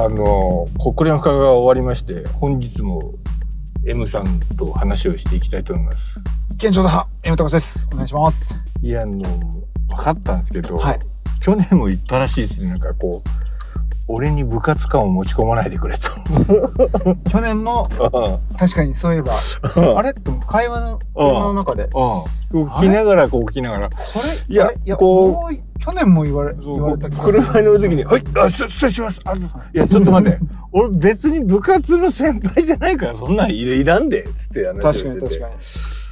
あの国連化が終わりまして本日も M さんと話をしていきたいと思います。現状だ M 高です。お願いします。いやあの分かったんですけど、はい。去年も言ったらしいですね。なんかこう俺に部活感を持ち込まないでくれと。去年も確かにそういえばあれ？って会話の車の中で。聞きながらこう聞きながら。れ？いやいやこう。去年も言われ言われた車に乗る。時に「はいあ失礼します。あのいやちょっと待って。俺別に部活の先輩じゃないからそんなんいいらんで」っつって話を確してて。かに確かに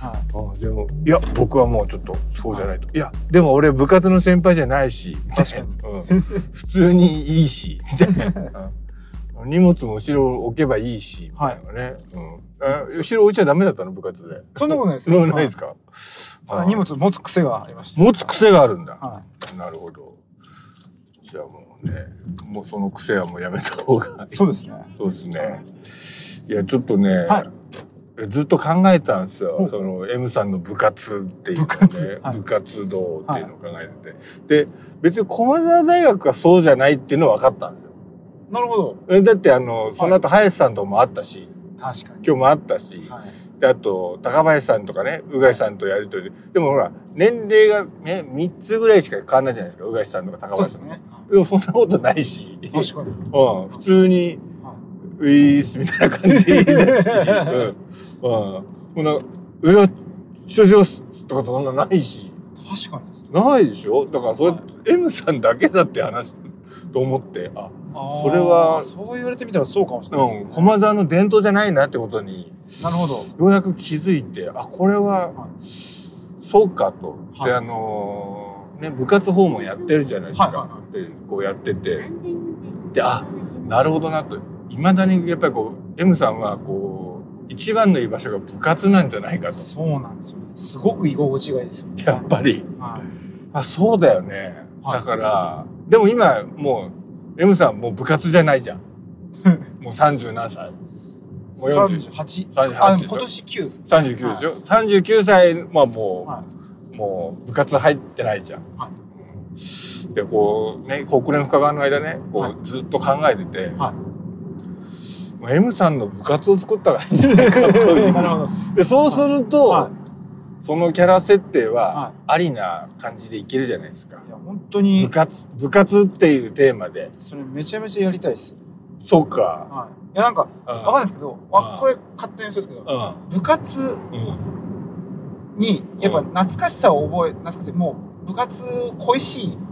はい。あでもいや僕はもうちょっとそうじゃないと、い、やでも俺部活の先輩じゃないし。確かに。うん、普通にいいし。みたいな、うん荷物も後ろ置けばいいし。みたいなね、うん、あ後ろ置いちゃダメだったの？部活で。そんなことないですそれはないですか、ただ荷物持つ癖がありました持つ癖があるんだ、はなるほど。じゃあもうねもうその癖はもうやめた方がいい。いそうですね。そうですね。いや、ちょっとね、はずっと考えたんですよ。その M さんの部活っていうのを部活？ね、はい。部活動っていうのを考えてて。で、別に駒澤大学はそうじゃないっていうのは分かったんですよ。なるほど。えだってあの、その後林さんとも会ったし、確かに。今日も会ったし、あと高林さんとかね、宇賀さんとやりとり。で、でもほら、年齢がね、3つぐらいしか変わんないじゃないですか、宇賀さんとか高林さん。そうですね。でもそんなことないし。確かに。うん、普通には「ウィース」みたいな感じだし、うん、うん、ほな「いや出場す」とかそん。なないし確かにですねないでしょだからそれ、はい M さん。だけだって話と思ってああーそれはそう言われてみたらそうかもしれないねうん。駒澤の伝統じゃないなってことになるほどようやく気づいてあこれははいそうかと。はいであのーね部活訪問やってるじゃないですか。はいはでこうやっててであなるほどなといまだにやっぱりこう M さんはこう一番の居場所が部活なんじゃないかと。そうなんですよね。すごく居心地がいいですよね。やっぱり。はい。あそうだよね、はい。だからでも今もう M さんもう部活じゃないじゃん。もう30何歳。もう40 38 38あでしょ。今年9です。39でしょ、39歳まあもう、はもう部活入ってないじゃん。はでこうね国連深川の間ねこう、はい。ずっと考えてて、はもう M さんの部活を作ったらいいんじゃないかという。でそうすると、はそのキャラ設定ははありな感じでいけるじゃないですか。いや本当に。部活部活っていうテーマで。それめちゃめちゃやりたいです。そうか。はい。いやなんかうん。わかんないですけどあうん。これ勝手にそうですけどうん。部活うん。にやっぱうん。懐かしさを覚え懐かしいもう部活恋しいうん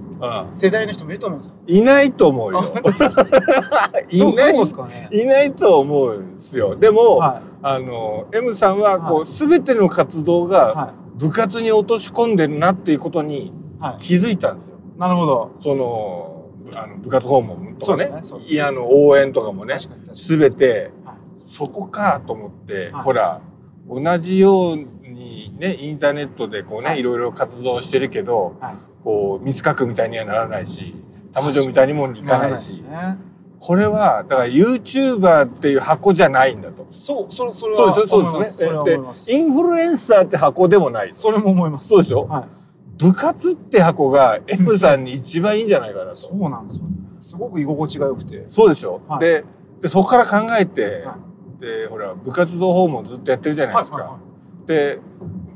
世代の人もいると思うんですよ。いないと思うよ。いないですかね。いないと思うんですよ。でも、はあの M さんはこう、はい全ての活動いがは部活に落とし込んでるなっていうことにい。は気づいたんですよ。いなるほど。そのあの部活訪問とかね。ねね。いやあの応援とかもね確かに確かに。全てはい。そこかと思って、はい。ほら同じようにねインターネットでこうね、はい。い、ろいろ活動してるけどはいこう三角みたいにはならないし玉女みたいにもいかないし。なこれはだから YouTuber っていう箱じゃないんだと。そうそれそれはそうそうですね。でインフルエンサーって箱でもない。それも思います。そうでしょ？はい。部活って箱が M さんに一番いいんじゃないかなと。そうなんですよ。ねすごく居心地が良くて。そうでしょ、はい。ででそこから考えて、はでほら部活動訪問ずっとやってるじゃないですか。はいはいはで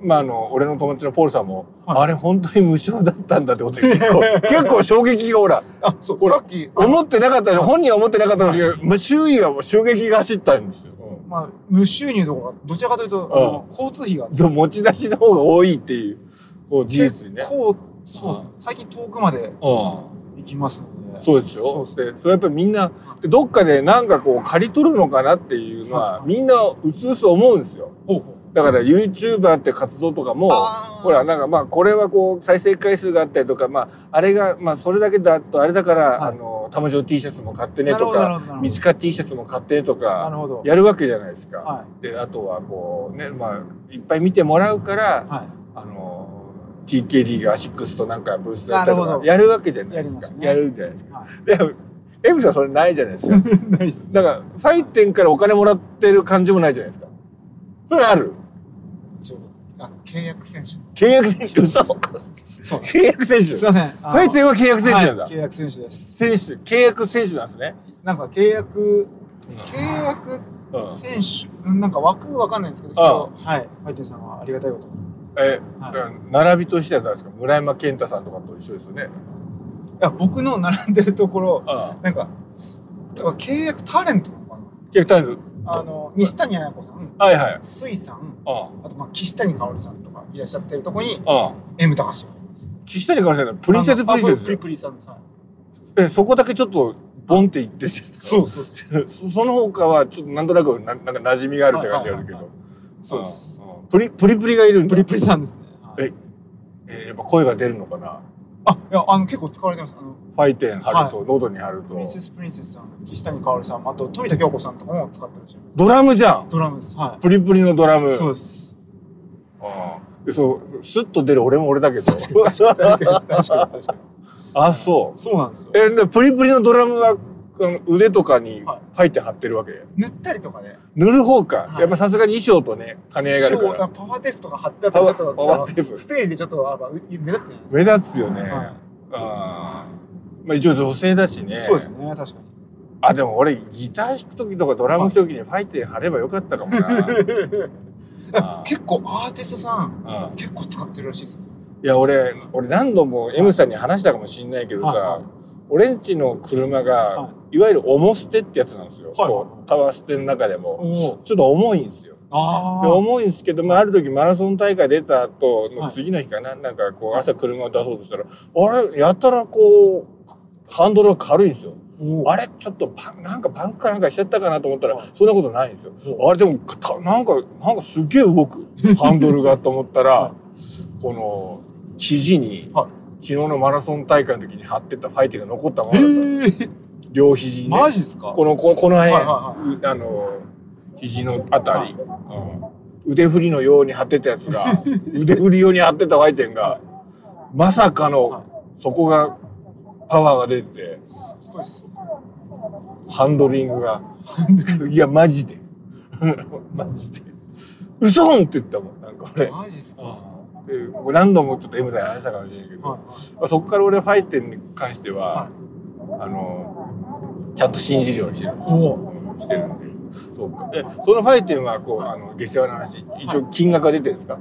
まああの俺の友達のポールさんも、はい。あれ本当に無償だったんだってことで結構 結構衝撃がほらあそうほら。さっき思ってなかった本人は思ってなかったんですけど、まあ、周囲はもう衝撃が走ったんですよ。うん。まあ無収入とかどちらかというとあの交通費が。でも持ち出しの方が多いっていうこう事実にね。結構そうですね。最近遠くまでうん。行きますので。そうでしょそうでそれやっぱりみんなでどっかでなんかこう借り取るのかなっていうのははい。みんなうすうす思うんですよ。ほうほうだから YouTuber って活動とかもほらなんかまあこれはこう再生回数があったりとかまああれがまあそれだけだとあれだから、はい。あの玉城 T シャツも買ってねとか三塚 T シャツも買ってねとなかるほど。やるわけじゃないですか。はであとはこうねまあいっぱい見てもらうから、い。はあの TKD がアシックスとなんかブースだったりとかやるわけじゃないですか。やね。やるじゃないですか。い。はで M さんそれないじゃないですか。い ないっす。だからファイテンからお金もらってる感じもないじゃないですか。それある？あ契約選手。契約選手。嘘そう。契約選手。すいません。ファイテンは契約選手なんだ、はい契約選手です。選手契約選手なんですね、なんか契約、契約うん選手、うん。なんか枠わかんないんですけど、一応、はい。ファイテンさんはありがたいことに。いえ、はい。並びとしては誰ですか？村山健太さんとかと一緒ですよね。や、僕の並んでるところ、なんか、契約タレントなのか契約タイムなあの、西谷綾子さん、はいはい。水さん、ああ。とまあ岸谷香織さんとかいらっしゃってるとこに、M 高橋がいます。岸谷からしたらプリンセスプリンセス。あプリプリさんです。はいえそこだけちょっとボンって言ってる。そうそうそう。そその他はちょっとなんとなくななんか馴染みがあるって感じがあるけはいど。そうです。プリプリプリがいるプリプリさんですね。はい。ええーやっぱ声が出るのかな？あ、いや、あの、結構使われてます。あの、ファイテン貼ると、喉に貼るとプリンセスプリンセスさん、岸谷香織さん、あと富田京子さんとかも使ってらっしゃいます。ドラムじゃんドラムです。はプリプリのドラムい。そうです。うんでそうスッと出る俺も俺だけど確かに確かに確かに。あそそうなんですよう。えでプリプリのドラムは腕とかにはい。ファイテン貼ってるわけ。塗ったりとかね。塗る方か、はい。やっぱさすがに衣装とね兼ね合いがあるから。パワーテープとか貼ってあったらちょっとパワーテープ。ステージでちょっとあまあ目立つじゃないですか。目立つよね、はい。あー。まあ一応女性だしね。そうですね、確かに。あでも俺ギター弾く時とかドラム弾く時にファイテン貼ればよかったかもな。結構アーティストさんうん。結構使ってるらしいですね。いや俺俺何度も M さんに話したかもしんないけどさ、はいはい俺んちの車が、、はい。わゆる重捨てってやつなんですよ、はい。こうパワー捨ての中でも。おちょっと重いんですよ。あで重いんですけど、まあ、ある時マラソン大会出た後のはい。次の日かな、なんかこう朝車を出そうとしたら、あれ？やたらこうハンドルが軽いんですよ。あれ？ちょっとパンなんかパンクかなんかしちゃったかなと思ったら、はい。そんなことないんですよ。おあれでもたなんかなんかすげえ動く。ハンドルがと思ったら、はこの肘に、はい昨日のマラソン大会の時に貼ってたファイテンが残ったままへだったえ。両肘にねマジっすか？このここの辺、はいはうあの肘のあたり、うん腕振りのように貼ってたやつが 腕振り用に貼ってたファイテンがまさかの、はいそこがパワーが出て太いっす。ハンドリングがいやマジで マジで嘘んって言ったもんなんか俺。マジっすか？何度もちょっと M さんに話したかもしれないけど、いはい。まあ、そこから俺ファイテンに関しては、はあのちゃんと信じるようにしてるんです。してるんで。そうか。えそのファイテンはこうあの下世話の話一応金額が出てるんですか、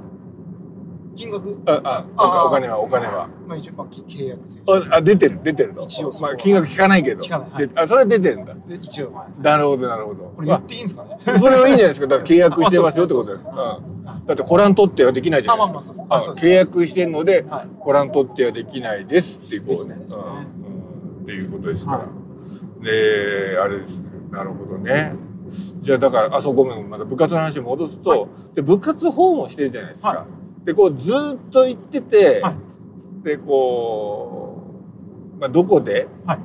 金額？ああお金はお金は。まあ一応まあき契約選ああ出てる出てると一応まあ、金額聞かないけど。聞かない。はい。であそれは出てるんだ。一応はい。なるほどなるほど。これ言っていいんですかね？まあそれはいいんじゃないですか。だから契約してますよってことです、うん。だってコラン取ってはできないじゃあないでか。まあますあそうです。あそうです契約してんのではい。コラン取ってはできないですっていうことで。きないですね。うん。うんっていうことですから、はであれですね。なるほどね。じゃあだからあそうごめんまた部活の話に戻すと、はい。で部活訪問してるじゃないですか、はでこうずーっと行ってて、はい。でこう、まあ、どこで、はい。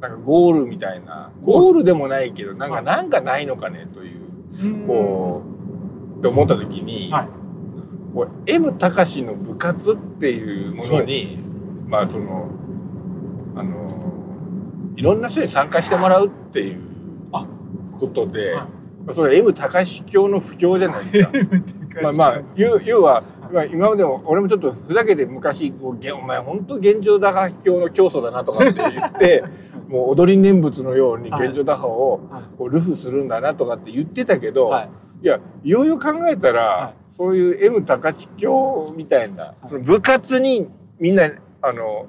なんかゴールみたいな。ゴール。でもないけどなんか、はい。なんかないのかねといううん。こうって思った時に、はい。こう M 高志の部活っていうものにまあそのあのいろんな人に参加してもらうっていうあ。ことで、はい。まあそれは M 高志教の不況じゃないですか。まあまあ要要は、まあ、今までも俺もちょっとふざけて昔こうげお前本当現状打破教の教祖だなとかって言って もう踊り念仏のように現状打破をはい。こうルフするんだなとかって言ってたけど、はい。いやようよう考えたら、はい。そういう M 高知教みたいな、その部活にみんなあの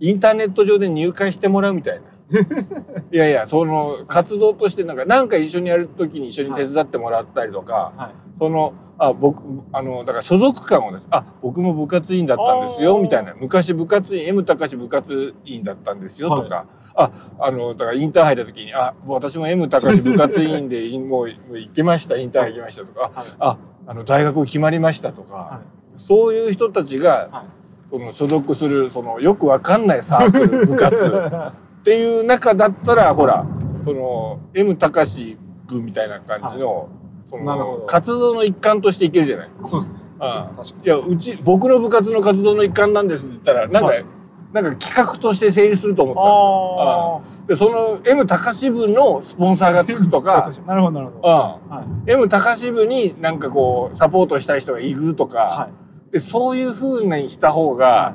インターネット上で入会してもらうみたいな。いやいやその活動としてなんかなんか一緒にやる時に一緒に手伝ってもらったりとか、はい。そのあ僕あのだから所属感をです。あ僕も部活委員だったんですよみたいな。昔部活委員 M 高志部活委員だったんですよとか、ああのだからインターハイの時にあ私も M 高志部活委員で いもう行けましたインターハイ行きましたとか、はい。ああの大学決まりましたとか、はそういう人たちが、はい。その所属するそのよくわかんないサークル部活 っていう中だったらほらその M 高志部みたいな感じの,、その活動の一環としていけるじゃない？そうですね。ああ確かに。いやうち僕の部活の活動の一環なんですって言ったらなんか、はいなんか企画として成立すると思ったあでその M 高支部のスポンサーがつくとかあ。なるほど、なるほど。うんはい。M 高支部になんかこうサポートしたい人がいるとか、はい。でそういうふうにした方が、は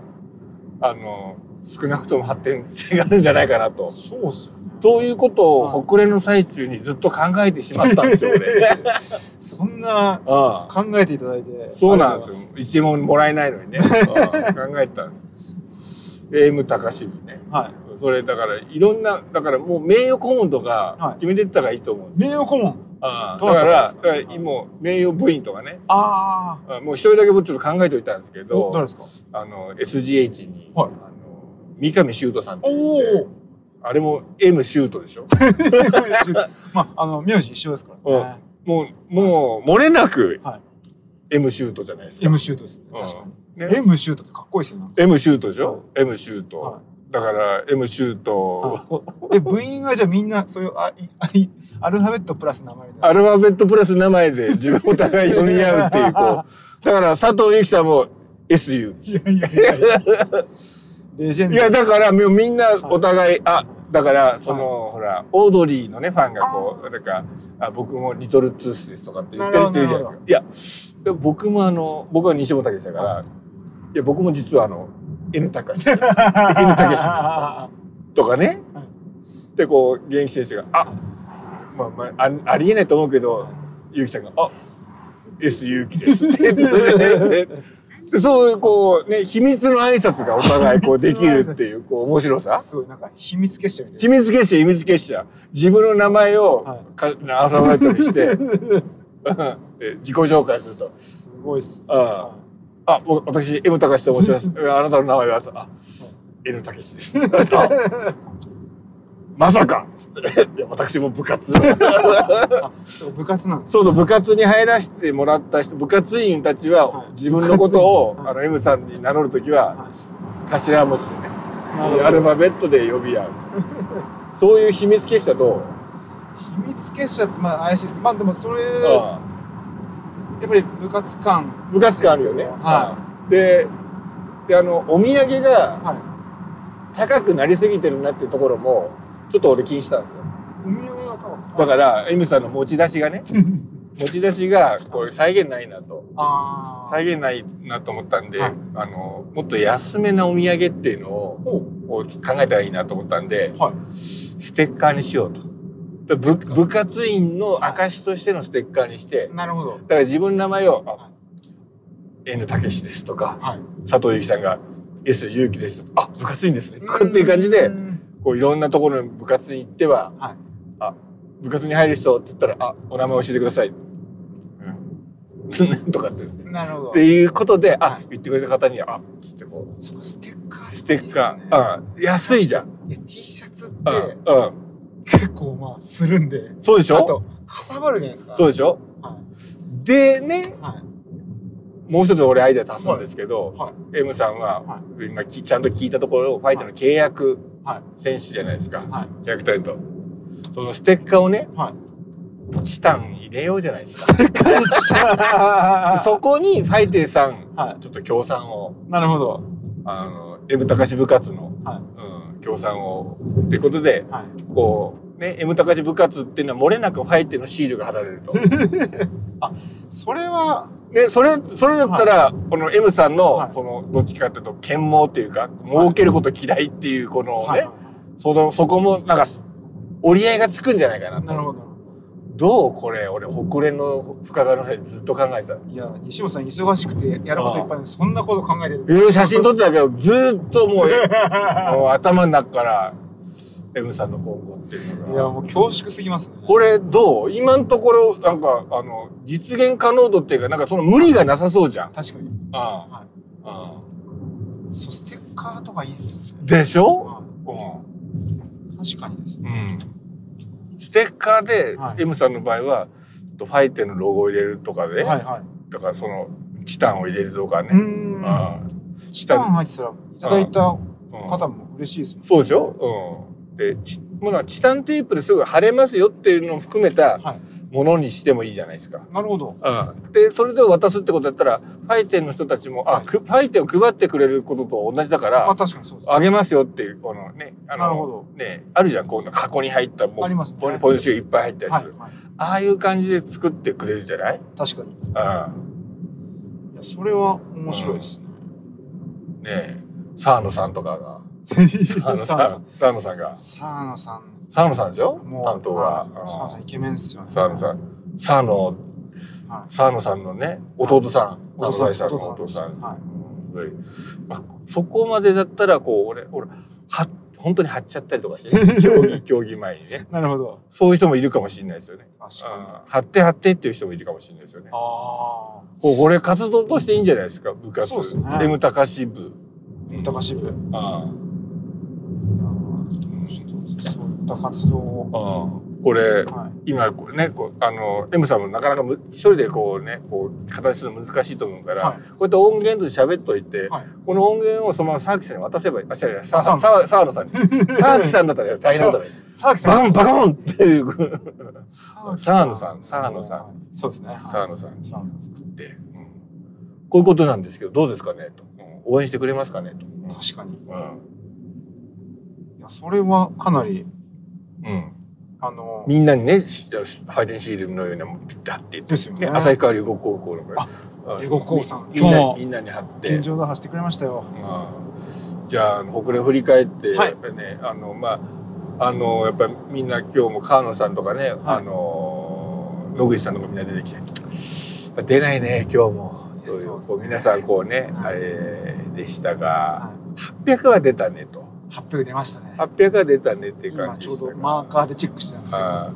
あの少なくとも発展性があるんじゃないかなと。そうっすよね。ということをはい北連の最中にずっと考えてしまったんですよ俺。そんなうん考えていただいて。そうなんですよ。一円ももらえないのにね。う ん考えたんです。で M 高支部ね。はい。それだからいろんなだからもう名誉顧問とはいか決めてったらいいと思う。名誉顧問。ああどうだかか？らだから今名誉部員とかね。ああもう一人だけ僕ちょっと考えておいたんですけあ。どお、誰ですか？あの SGH に、はい三上修斗さんって。あれも M シュートでしょ？まあ、あの、名字一緒ですからね。もうもう漏れなくは M シュートじゃないですか。M シュートです確かに。ね M シュートってかっこいいですよね。M シュートでしょ？M シュート。はだから M シュート、え、部員はじゃあみんな、そういう、あ、い、あい、アルファベットプラス名前。アルファベットプラス名前で自分お互い読み合うっていうこう。だから佐藤由紀さんも SU。いやいやいやいや。レジェンド。いやだからもうみんなお互い、あだからその、ほらオードリーのねファンがこうなんかあ僕もリトルトゥースですとかって言ってるって言うじゃないですか。いや僕もあの僕は西本武だから、い。や僕も実はあの N 高志 N 高とかね、はい。でこう現役選手があまあまああありえないと思うけどゆうきさんが「あ S ゆうきです」って言ってでそういうこうね秘密の挨拶がお互いこうできるっていう こう面白さ？すごい、なんか秘密結社みたい秘密結社秘密結社。自分の名前をはい。か、アルファベットにして で自己紹介すると。な。すごいっす。「あはあ僕私 M 高志と申します。あなたの名前はあ N 高志です」あまさか!」つっていや私も部活い あ、そう、部活なん。そう部活に入らせてもらった人部活員たちははい自分のことを、はいあの M さんに名乗る時はは頭文字でねアルファベットで呼び合うそういう秘密結社と、秘密結社って、まあ、怪しいですけど、まあ、でも、それ、うやっぱり部活感。ん部活感あるよね。はうんでであのお土産がい。はい。高くなりすぎてるなっていうところもちょっと俺気にしたんですよ。だから、M さんの持ち出しがね 持ち出しがこれ再現ないなと。再現ないなと思ったんで、はいあのもっと安めなお土産っていうのを考えたらいいなと思ったんでう。はい。ステッカーにしようと。で部部活員の証としてのステッカーにして、なるほど。だから自分の名前を「はあ N たけしです」とかはい。佐藤由紀さんが「S ゆうきです」とか「あ部活員ですね」とかっていう感じでうんこういろんなところに部活に行ってははい。「あ部活に入る人」って言ったら「あお名前教えてください」うん とかってなるほど。っていうことで、あはい、言ってくれた方には、あ、つってこそっか、ステッカーう、ステッカー、うん、安いじゃん。いや、T シャツっうてん、うん。結構まあ、するんで。そうでしょ？あと、かさばるじゃないですか。そうでしょ？はでね、い。はい。もう一つ俺アイデア足すんですけど、はい。M さんは、は今きちゃんと聞いたところ、ファイターの契約はい。選手じゃないですか。はい。契約タレント。そのステッカーをね、はい。チタン入れようじゃないですか。そこにファイテーさん、はい。ちょっと協賛を、なるほど。あの、M 高志部活の、はい。うん、協賛を、っていうことで、はい。こう、ね、M 高志部活っていうのは漏れなくファイテーのシールが貼られると。それは、で、それ、それだったら、この M さんの、はいその、どっちかっていうと、剣謀っていうか、儲けること嫌いっていう、このね、はい。その、そこも、なんか、折り合いがつくんじゃないかなと。なるほど。どうこれ、俺、北連の深川の際ずっと考えた？いや、西本さん忙しくてやることいっぱいで、そんなこと考えてる。いろいろ写真撮ってたけど、ずーっともう、もう頭の中から、M さんの今後っていうのが。いや、もう恐縮すぎますね。これどう？今のところ、なんか、あの、実現可能度っていうか、なんかその無理がなさそうじゃん。確かに。あはあい。そう、ステッカーとかいいっすね。でしょ？はうん。い確かにですね。うん。ステッカーで、はい M さんの場合は、ファイテのロゴを入れるとかで、はいはい。だからその、チタンを入れるとかね。うーん。ああチタン入ってたら、いただいたうん方も嬉しいですもん。そうでしょ？うん。で、チもうなんかチタンテープですぐ貼れますよっていうのを含めた、はい。ものにしてもいいじゃないですか。なるほど。うん、でそれで渡すってことだったらファイテンの人たちも、はいあくファイテンを配ってくれることと同じだかあ、ら確かにそうです。あげますよっていうこのねあのなるほどねあるじゃんこういうの箱に入ったもうありますねポイポイントシールいっぱい入ったやつ、はい、はい。ああいう感じで作ってくれるじゃない、確かに。いうんや、それは面白いですね。ねえ沢野さんとかが沢野 さん。沢野さんが。沢野さん。沢野さんでしょ？担当がはい。沢野さんイケメンっすよね。沢野さん。沢野はい。沢野さんのね弟さん。弟さんの弟弟さん。そこまでだったらこう俺俺は本当に張っちゃったりとかしてね、競技競技前にね。なるほど。そういう人もいるかもしれないですよね。確か張って張ってっていう人もいるかもしれないですよね。ああ。これ活動としていいんじゃないですか？部活。そうですね。M 高支部。高支部。いやあーちょった活動を。ああ。これはい。今これねこうあの M さんもなかなかむ一人でこうねこう形するの難しいと思うから、はい。こうやって音源として喋っといて、はい。この音源をそのまま沢木さんに渡せばいいあ違う違う沢野さん。に。沢木さんだったら大変だったら。沢木さん。バカンバカンっていう。沢野さん。沢野さん。そうですね。はい。沢野さん。沢野さん。作って、うん。こういうことなんですけどどうですかね？と、うん。応援してくれますかね？と、確かに。いうん。や、それはかなり、うん、あの、みんなにねし配電シールのようなものピッて貼っていってですよね。旭川龍谷高校のあうん。龍谷高校さん。みみんなみんなに貼って。天井で走ってくれましたよ。うん。じゃあ国連振り返って、はい。やっぱりねあのまああのやっぱりみんな今日も川野さんとかね、あの野口さんとかみんな出てきて。やっぱ出ないね今日も。そういう皆さんこうね、はい。あれでしたが、は800は出たねと。い。800出ましたね。800は出たねっていう今感じでちょうどマーカーでチェックしてたんですけど。あ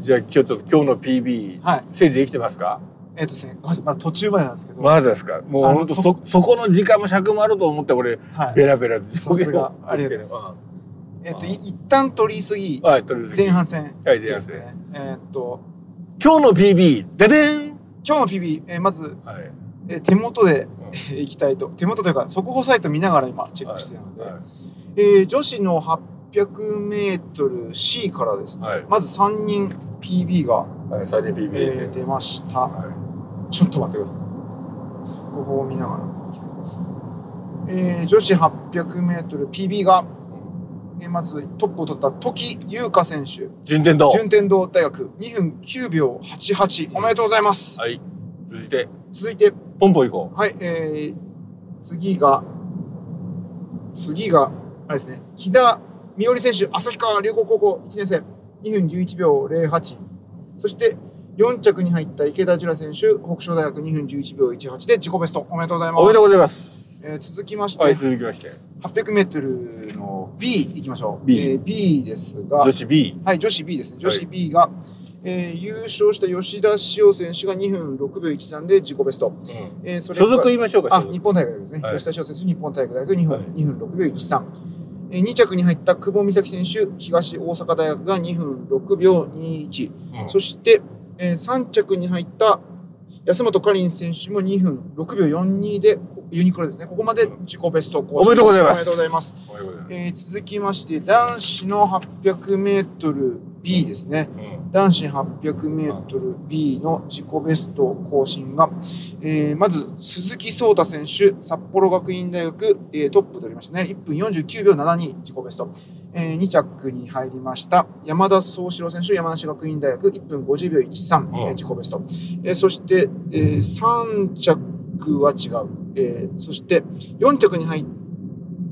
じゃあちょっと今日の PB はい。整理できてますか？えっとですね、まだ途中までなんですけど。まだですか？もう本当そそこの時間も尺もあると思って俺はい。ベラベラさすが。ありがとうございえっと、い一旦取り急ぎ。うん、はいとりあえず前半戦。はい前です半戦。ね。えっと、今日の PB ででん今日の PB、えーまず、はい。えー手元でうん。えーいきたいと。手元というか、速報サイト見ながら今チェックしてるので、はいえー女子の800メートル C からですね、はい。まず3人 PB が、はい、PB、えー出ました。はちょっと待ってください。速報を見ながらいきます。えー女子800メートル PB が、えーまずトップを取った時優香選手、い、順天堂。順天堂大学。2分9秒88、おめでとうございます。はい。続いて。続いて、ポンポン行こはい、えー、次が、次が、あれですね、木田美織選手、旭川龍谷高校1年生、2分11秒08。そして、4着に入った池田樹良選手、北昇大学2分11秒18で自己ベスト。おめでとうございうます。おめでとうございますえー続きまして、はい続きまして800メートルの B いきましょう。B えー B ですが、女子 B はい、女子 B ですね。女子 B が、えー優勝した吉田潮選手が2分6秒13で自己ベスト。うんえーそれ所属言いましょうかあ、日本大学ですね。はい吉田翔選手、日本大学大学2分,、はい2分6秒13。えー、2着に入った久保美咲選手、東大阪大学が2分6秒21。うんそして、えー3着に入った安本かりん選手も2分6秒42で、こユニクロですね。ここまで自己ベスト更新おめでとうございますおめでとうございます。おめでとうございますえー続きまして、男子の800メートル B ですね。うん男子800メートル B の自己ベスト更新が、えーまず鈴木聡太選手、札幌学院大学、えートップ取りましたね。1分49秒72、自己ベスト。え2着に入りました山田宗志郎選手、山梨学院大学、1分50秒13、うんえー自己ベスト。えーそして、え3着は違う。えーそして4着に入っ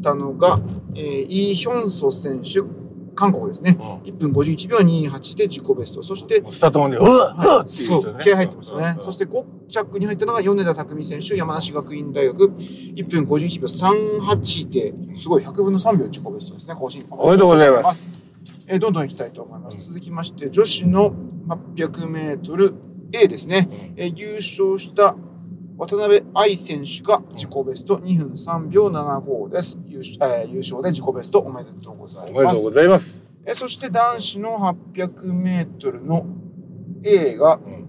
たのが、えーイ・ヒョンソ選手、韓国ですね。うん1分51秒28で自己ベスト。そして、スタートまでうわそう気合入ってましたね。うんそして5着に入ったのが米田匠選手、山梨学院大学、1分51秒38で、すごい100分の3秒自己ベストですね、更新。おめでとうございます。えーどんどんいきたいと思います。うん続きまして、女子の800メートル A ですね。えー優勝した渡辺愛選手が自己ベスト2分3秒75です。優勝,、えー優勝で自己ベストおめでとうございま。おめですとうございますえーそして男子の800メートルの A がうん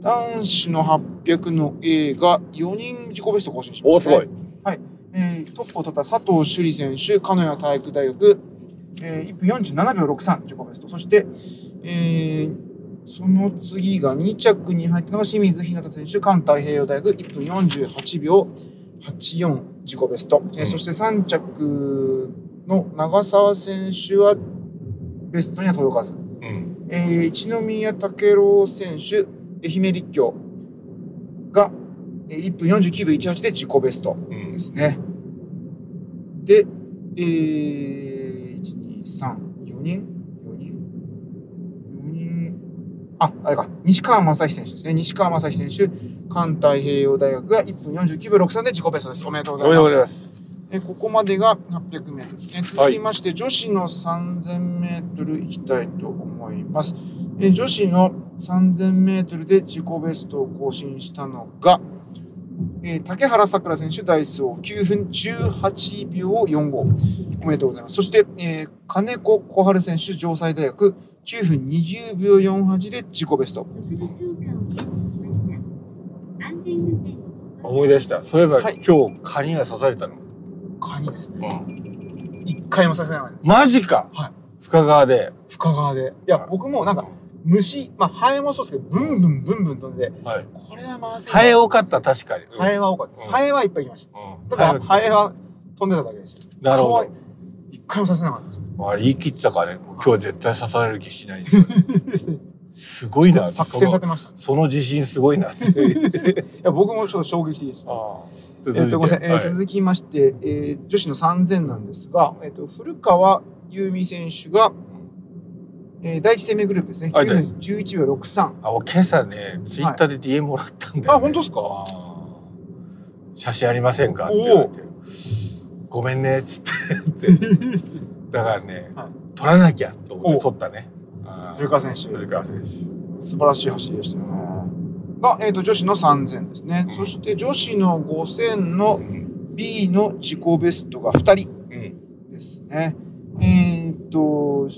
男子の800の A が4人自己ベスト更新しました、ね。おーすごいえートップを取った佐藤朱里選手、鹿屋体育大学、えー1分47秒63自己ベスト。そして、えーその次が2着に入ったのが清水ひなた選手、環太平洋大学1分48秒84自己ベスト。えーうんそして3着の長澤選手はベストには届かず。うん。えー一宮武郎選手、愛媛立教がえー1分49秒18で自己ベストうんで。すね。で、えー、1、2、3、4人 ?4 人あ、あれか。西川正史選手ですね。西川正史選手、環太平洋大学が1分49秒63で自己ベストです。おめでとうごおめでとうざいます。ございます。えここまでが800メートル。え続きまして、女子の3000メートルいきたいと思います。え女子の3000メートルで自己ベストを更新したのが、えー竹原さくら選手、ダイソー9分18秒45。おめでとうございます。そして、えー金子小春選手、城西大学9分20秒48で自己ベスト。思い出した。そういえば、はい今日カニが刺されたの。カニですね。うん。一回もさせないです。マジか。はい深川で。深川で。いや、僕もなんか、虫、まあ、ハエもそうですけど、ブンブンブンブン飛んで、はい。これはまずいな。ハエ多かった、確かに。ハエは多かったです。うんハエはいっぱいいました。うん。ただ、ハエは飛んでただけですよ。なるほ可愛い一回もさせなかったです。ど。あれ言い切ってたからね、今日絶対刺される気しないんですよ。すごいな。作戦立てました。いその自信すごいなって。や、僕もちょっと衝撃的でした。あえ。えーはい続きまして、えー女子の3000なんですが、えっ、と、古川優美選手が、えー第一生命グループですね。はい9分11秒63。あ、俺今朝ね、ツイッターで DM もらったんだよ、ねあ本当ですか？写真ありませんかって言われて。ごめんね、っつって。だからね、はい撮らなきゃと思っおて撮ったね。古川選手古川選手。素晴らしい走りでしたよね。が、えっ、と、女子の3000ですね。うんそして女子の5000のうん B の自己ベストが2人うんですね。えっ、と、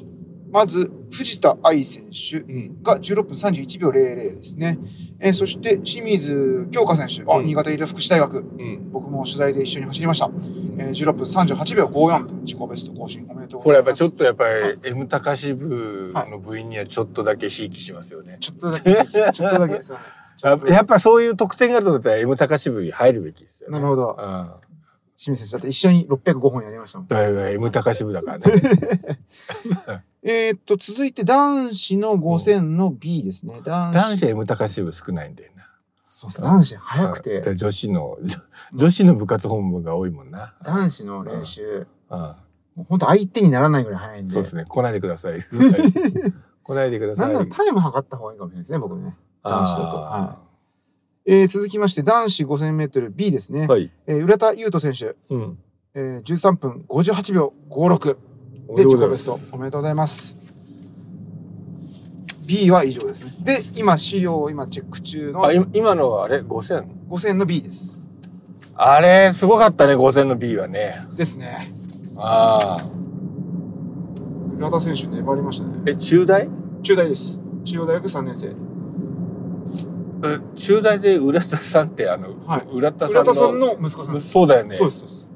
まず、藤田愛選手うんが16分31秒00ですね。えーそして、清水京香選手、あ、うん新潟医療福祉大学、うん僕も取材で一緒に走りました。えー、16分38秒54と自己ベスト更新おめでとうございます。これやっぱちょっとやっぱはり M 高支部の部員にはちょっとだけひいきしますよね。ちょっとだけ、ちょっとだけです。はいちょっとやっぱそういう得点があるとだったら M 高支部に入るべきですよね。なるほど。うん。清水選手だって一緒に605本やりましたもん。だいぶ M 高支部だからね。えーっと、続いて男子の5000の B ですね。男子。男子は M 高支部少ないんだよな。そうです。男子早くて、で女子の女 女子の部活本部が多いもんな。男子の練習、うん。本当相手にならないぐらい早いんで。そうですね。来ないでください。来ないでくださ。ないんならタイム測った方がいいかもしれないですね、僕ね。男子だとあえー続きまして、男子5000メートル B ですね。ーはい。えー浦田優斗選手、うん。えー、13分58秒56おで自己ベスト。おめでとうございます。B は以上ですね。で、今、資料を今チェック中のあ、今今のはあれ ?5000? 5000の B です。あれ、すごかったね、5000の B はね。ですね。ああ。浦田選手粘りましたね。え、中大？中大です。中央大学3年生。え中大で浦田さんって、あの、はい浦田さんの。息子さん。そうだよね。そうです、そうです。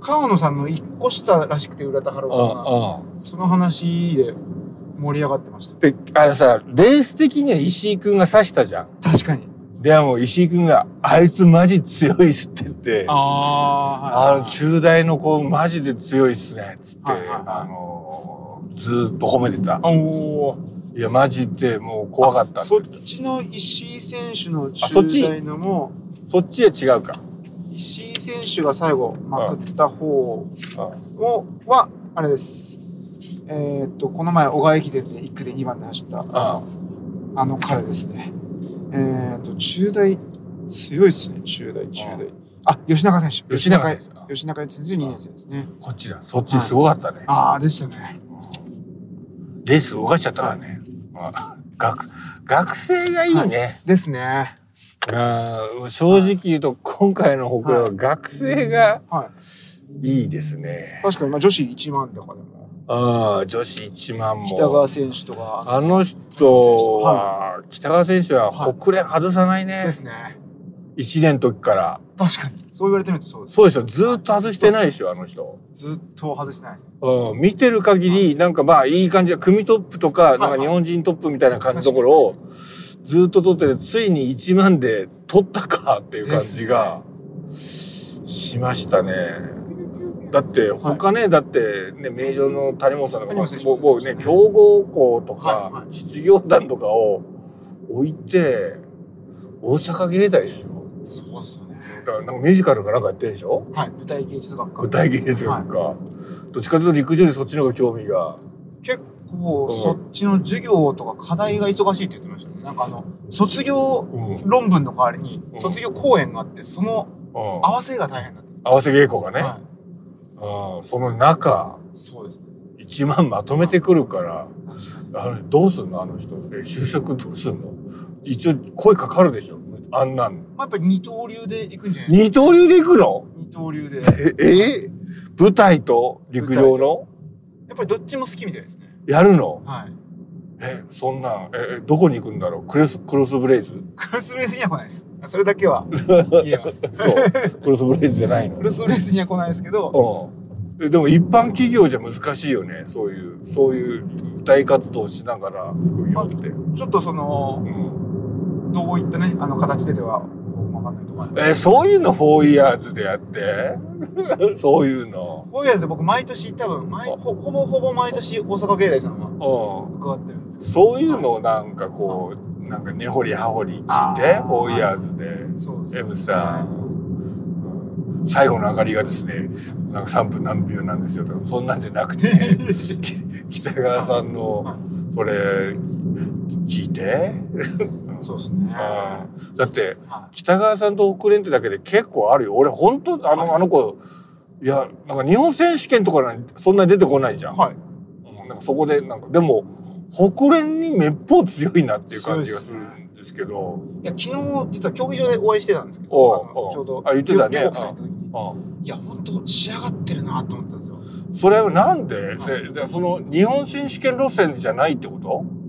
川野さんの一個下らしくて、浦田春夫さんが。その話で盛り上がってました。で、あのさ、レース的には石井くんが指したじゃん。確かに。でも石井くんが、あいつマジ強いっすって言って、ああの、中大の子マジで強いっすね、つって、あのー、ずーっと褒めてた。おお。いや、マジでもう怖かったそっちの石井選手のあそっち？中大のも、そっちへ違うか。石井選手が最後まくった方うんをは、あれです。えーっと、この前、小川駅伝で1区で2番で走った、ああの彼ですね。えーっと、中大、強いですね、中大、中大。あ、吉永選手。吉永選手吉永選手2年生ですね。こっちだ。そっちすごかったね。ああ、でしたね。レース動かしちゃったからね。うん学、学生がいいね。ですね。うん正直言うと、今回の北海は学生がはいいですね。確かに、まあ、女子1万とかでも、うん、女子1万北も。川選手とか、あの人は、北川選手ははい北連外さないねで。すね。1年の時から。確かに。そう言われてみるとそうです。そうでしょずーっと外してないでしょあの人。ずっと外してないですね。うん、見てる限り、なんかまあいい感じで、組トップとか、いなんか日本人トップみたいな感じのところを、ずっと撮ってて、ついに1万で撮ったかっていう感じがしましたね。だって他ね、だってね、名城の谷本さんとか、もうね、強豪校とはいかは、い実業団とかを置いて、大阪芸大ですよ。そうですよね。なんかミュージカルかなんかやってるでしょ？はい。舞台芸術学科。舞台芸術学科。どっちかというと陸上でそっちの方が興味が。結構うんそっちの授業とか課題が忙しいって言ってましたね。なんかあの、卒業うん論文の代わりにうん卒業講演があって、そのうん合わせが大変だった。合わせ稽古がね、はうん、その中い。そうですね。一万まとめてくるから。あのどうすんの？あの人え就職どうすんの？一応声かかるでしょあんなん。まあ、やっぱり二刀流で行くんじゃない二刀流で行くの？二刀流で。ええ？舞台と陸上の？やっぱりどっちも好きみたいですね。やるの？はい。えそんなんええどこに行くんだろう？クロスクロスブレイズ？クロスレースには来ないです。それだけは 言えます。そう。クロスブレイズじゃないの。クロスレースには来ないですけど、うん、えでも一般企業じゃ難しいよね。そういうそういう舞台活動をしながら副業って、ちょっとそのう、ん、どういったね、あの形ででは、僕もわかんないと思います。えそういうの4イヤーズでやって？そういうの。フォーイヤーズで僕毎年多分毎ほほぼほぼ毎年大阪芸大さんはうん。伺ってるんですけど。そういうのをなんかこうなんか根掘り葉掘り聞いてあー。4イヤーズで。そうですよ M さん、うん。最後の上がりがですねなんか3分何秒なんですよ。とかそんなんじゃなくて き北川さんのそれ聞いてそうですね。だっては北川さんと国連ってだけで結構あるよ。俺本当あの,、はい。あの子いやなんか日本選手権とかそんなに出てこないじゃん,、いはい。うん。なんかそこでなんかでも国連にめっぽう強いなっていう感じがするんですけど。いや昨日実は競技場でお会いしてたんですけど。ちょうどあ言ってたね。いや本当仕上がってるなと思ったんですよ。それはなんで,、はい。ででその日本選手権路線じゃないってこと？うん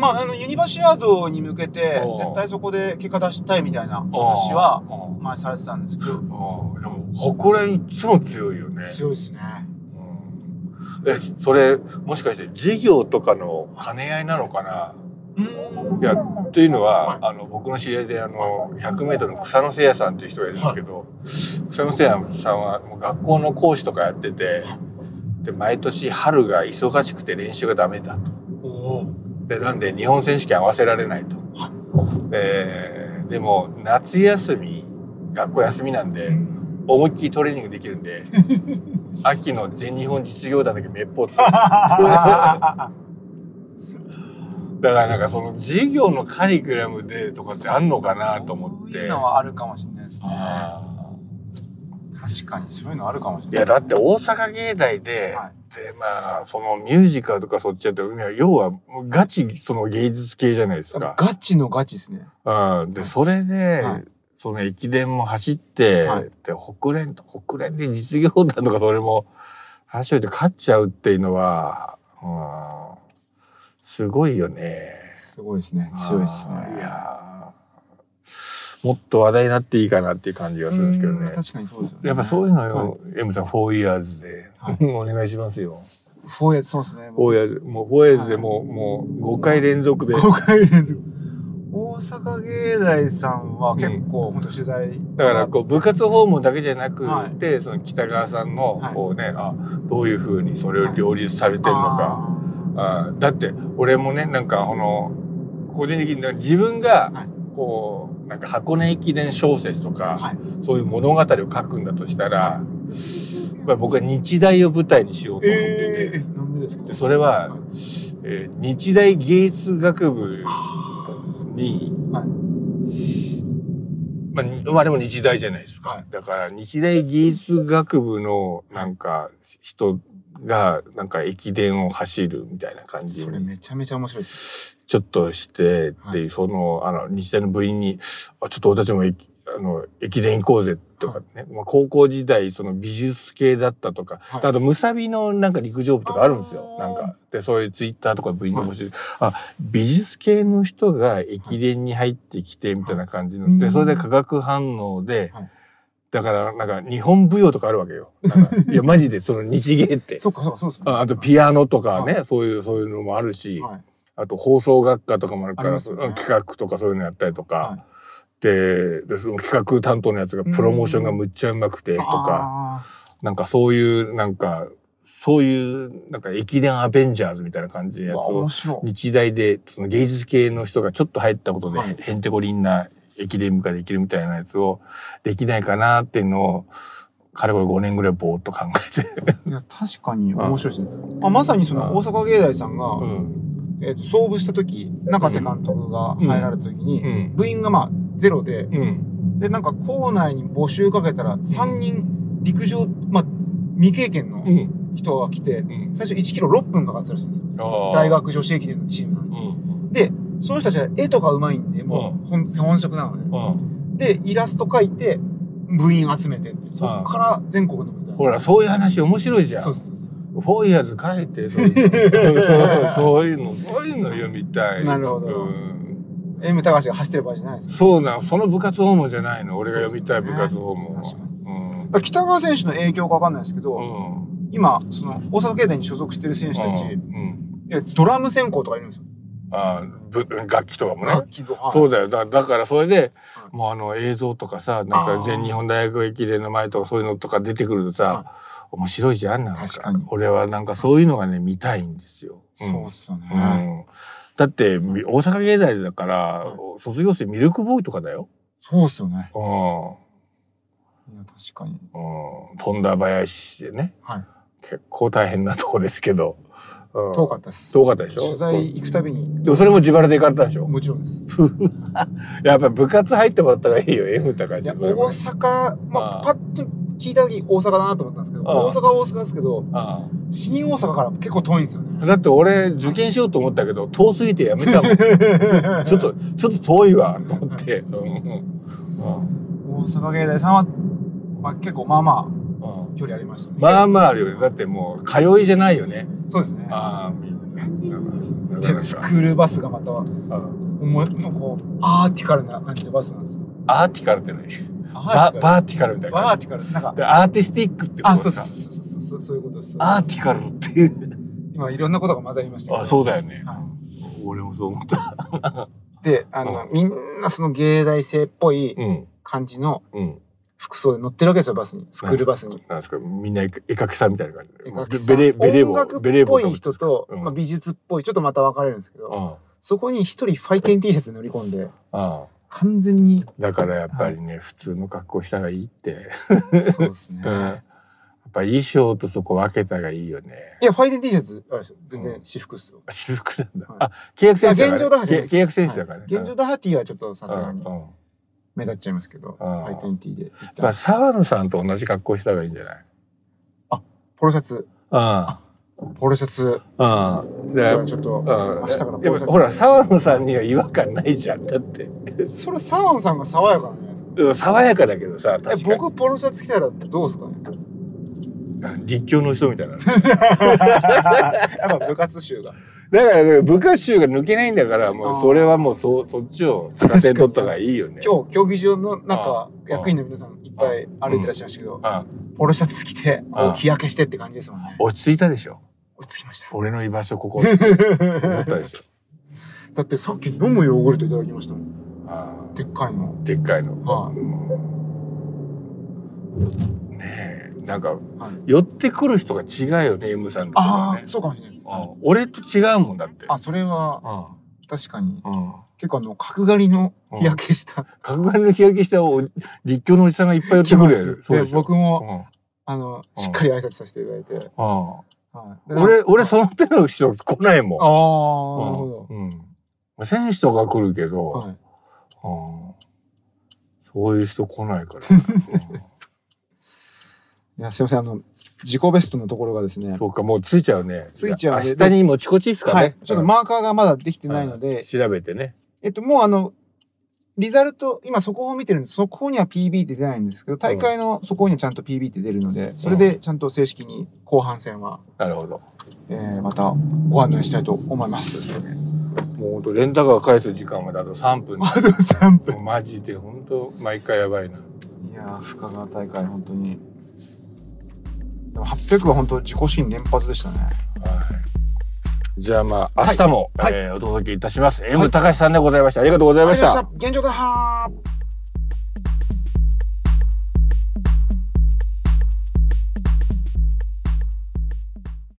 まああのユニバーシアードに向けて絶対そこで結果出したいみたいな話はう。ん前されてたんですけど。う。んでも国連いつも強いよね。強いですね。うん。えそれもしかして事業とかの兼ね合いなのかな？うん。いやっていうのは、はい。あの僕の知り合いであの 100m の草野聖也さんっていう人がいるんですけど、草野聖也さんはもう学校の講師とかやっててで毎年春が忙しくて練習がダメだと。でなんで日本選手権合わせられないと。はででも夏休み学校休みなんで思いっきりトレーニングできるんで 秋の全日本実業団だけめっぽう強い だからなんかその授業のカリキュラムでとかってあんのかなと思って。そういうのはあるかもしれないですね。あ確かにそういうのあるかもしれない。やだって大阪芸大で、はい。でまあそのミュージカルとかそっちやって要はガチその芸術系じゃないですか。ガチのガチですね。うん、でそれで、はい。その駅伝も走って、はい。で北連北連で実業団とかそれも走って勝っちゃうっていうのは、うん、すごいよね。すごいですね。強いですね。いやーもっと話題になっていいかなっていう感じがするんですけどね。うん確かにそうですよね。やっぱそういうのはよ、M さん、4 years で、はい。お願いしますよ。フォーエそうですね。4 years、もう4 years でもう、もう5回連続で。5回連続。大阪芸大さんは結構本当取材だからこう部活訪問だけじゃなくはい。て、その北川さんのはい。こうね、あどういうふうにそれを両立されてるのか、あだって俺もねなんかこの個人的に自分がはい。こうなんか箱根駅伝小説とか、はい。そういう物語を書くんだとしたら、やっぱり僕は日大を舞台にしようと思ってて、えー、なんでですか？でそれは、えー日大芸術学部に、はい。まあに、まあでも日大じゃないですか。はい。だから日大芸術学部のなんか人がなんか駅伝を走るみたいな感じそれにめちゃめちゃ面白いです。ちょっとしてってい。う、はそのあの日大の部員にあちょっと俺たちも駅あの駅伝行こうぜとかね、まあ、高校時代その美術系だったとか、はい。あとムサビのなんか陸上部とかあるんですよ。なんかでそういうツイッターとか部員の面白い、あ美術系の人が駅伝に入ってきてみたいな感じの、ではいうん。それで化学反応で、はいだからなんか日本舞踊とかあるわけよ。いやマジでその日芸って。そっかそっかそうああとピアノとかね、はそういうそういうのもあるし、はい。あと放送学科とかもあるから、ねうん企画とかそういうのやったりとか、はい。ででその企画担当のやつがプロモーションがむっちゃうまくてとか、あなんかそういうなんかそういうなんか駅伝アベンジャーズみたいな感じのやつを日大でその芸術系の人がちょっと入ったことで、はい。へんてこりんな駅伝部ができるみたいなやつをできないかなっていうのをかれこれ5年ぐらいぼーっと考えて。いや確かに面白いですね。あまさにその大阪芸大さんが、うん。えー、と創部した時中瀬監督が入られた時に、うん。部員がまあゼロで、うん。でなんか校内に募集かけたら3人陸上、まあ、未経験のうん。人が来て、うん。最初1キロ6分かかってたらしいんですよ。大学女子駅伝のチームなのにうん。でその人たちは絵とか上手いんでもう本本職なのね。うん。でイラスト描いて部員集めてってそっから全国の舞台。ほらそういう話面白いじゃん。そうそうそう。フォーイヤーズ書いてそういうそういうのそういうの読みたい。なるほど。うん、M 高橋が走ってる場合じゃないですね。そうなその部活訪問じゃないの。俺が読みたい部活訪問は。確かに。うん北川選手の影響かわかんないですけど、うん。今その大阪芸大に所属してる選手たち、うん。ドラム専攻とかいるんですよ、あぶ楽器とかもね。楽。器の、はいそうだよ。だだからそれで、はい。もうあの映像とかさなんか全日本大学駅伝の前とかそういうのとか出てくるとさ、は面白いじゃんなんか。確かに。俺はなんかそういうのがね見たいんですよ。そうっすよね、うん。だってみ大阪芸大だから、は卒業生ミルクボーイとかだよ。そうっすよね。うん。いや確かに。うん、富田林でね。はい。結構大変なとこですけど、うん遠かったです。遠かったでしょ？取材行くたびに。でもそれも自腹で行かれたでしょ？もちろんです。やっぱり部活入ってもらった方がいいよ M 高橋大阪まあパッと聞いた時大阪だなと思ったんですけど大阪は大阪ですけどあ新大阪から結構遠いんですよね。あだって俺受験しようと思ったけど遠すぎてやめたもん。ちょっとちょっと遠いわと思って、大阪芸大さんは、まあ、結構まあまうんあ距離ありましたね。まあまああるよねだってもう通いじゃないよね。そうですね。ああでスかクールバスがまたうん。思いのこうアーティカルな感じのバスなんですよ。アーティカルって何？アババーティカルみたいな。バーティカル。なんかでアーティスティックってことあそうそうさそうそうそうそうそういうことです。アーティカルっていう。今いろんなことが混ざりましたけど。あそうだよね、は俺もそう思った。であの、みんなその芸大生っぽいうん。感じのうん服装で乗ってるわけですよバスに。スクールバスに。なんですか？みんな絵描きさんみたいな感じ絵描きさん。ベレベレ帽音楽っぽい人と、うん。まあ、美術っぽい。ちょっとまた分かれるんですけど、うん。そこに一人ファイテン T シャツ乗り込んであ完全にだからやっぱりね、普通の格好した方がいいって、そうですね。うん、やっぱ衣装とそこ分けた方がいいよね。いやファイテン T シャツあれですよ。全然私服っすよ。私服なんだ、はい。あ契約選手だから、あ現状打破現状ダハティはちょっとさすがに。うん。うん目立っちゃいますけど、フうんァイテン T で行ったまあ沢野さんと同じ格好した方がいいんじゃない？ポロシャツ。うんポロシャツ。うんでじゃあちょっとうん明日からポロシャツ。ほら沢野さんには違和感ないじゃん。だって。それサワンさんが爽やかなんじゃないですか？うん爽やかだけどさえ確かに。僕ポロシャツ着たらどうですかね？立教の人みたいな やっぱ部活集がだからね部活集が抜けないんだからもうそれはもうそそっちを逆手に。取った方がいいよね。今日競技場のあ中あ役員の皆さんいっぱい歩いてらっしゃいましたけどあポロシャツ着て日焼けしてって感じですもんね。落ち着いたでしょ。落ち着きました。俺の居場所ここ。思ったでしょ。だってさっき飲むヨーグルトいただきましたもん。あでっかいの。ーでっかいの、はいうん。ねえなんかはい。寄ってくる人が違うよね M さんとかね。ああそうかもしれないです。うん。俺と違うもんだって。あそれは確かに。結構あの角刈りの日焼けした。角刈りの日焼けしたお立教のおじさんがいっぱい寄ってくる そうで僕もうん。あのうん。しっかり挨拶させていただいて。うん。はい。で俺俺その手の人来ないもん。ああなるほうん。うん、選手とか来るけど、どはい。うん、そういう人来ないから、いやすいませんあの自己ベストのところがですねうんそうかもうついちゃうねついちゃうね明日に持ちこちっすかね、はいちょっとマーカーがまだできてないのでうん調べてねえっともうあのリザルト、今速報を見てるんです。速報には PB って出ないんですけど、大会の速報にはちゃんと PB って出るので、それでちゃんと正式に後半戦は、なるほど。えーまたご案内したいと思います。もうほんとレンタカー返す時間まであと3分。あと3分。マジで本当毎回やばいな。いやー、深川大会、本当に。でも800は本当自己新連発でしたね。はい。じゃあまあ明日も、はいえーお届けいたします。M 高橋さんでございました。ありがとうございました。現状だはー。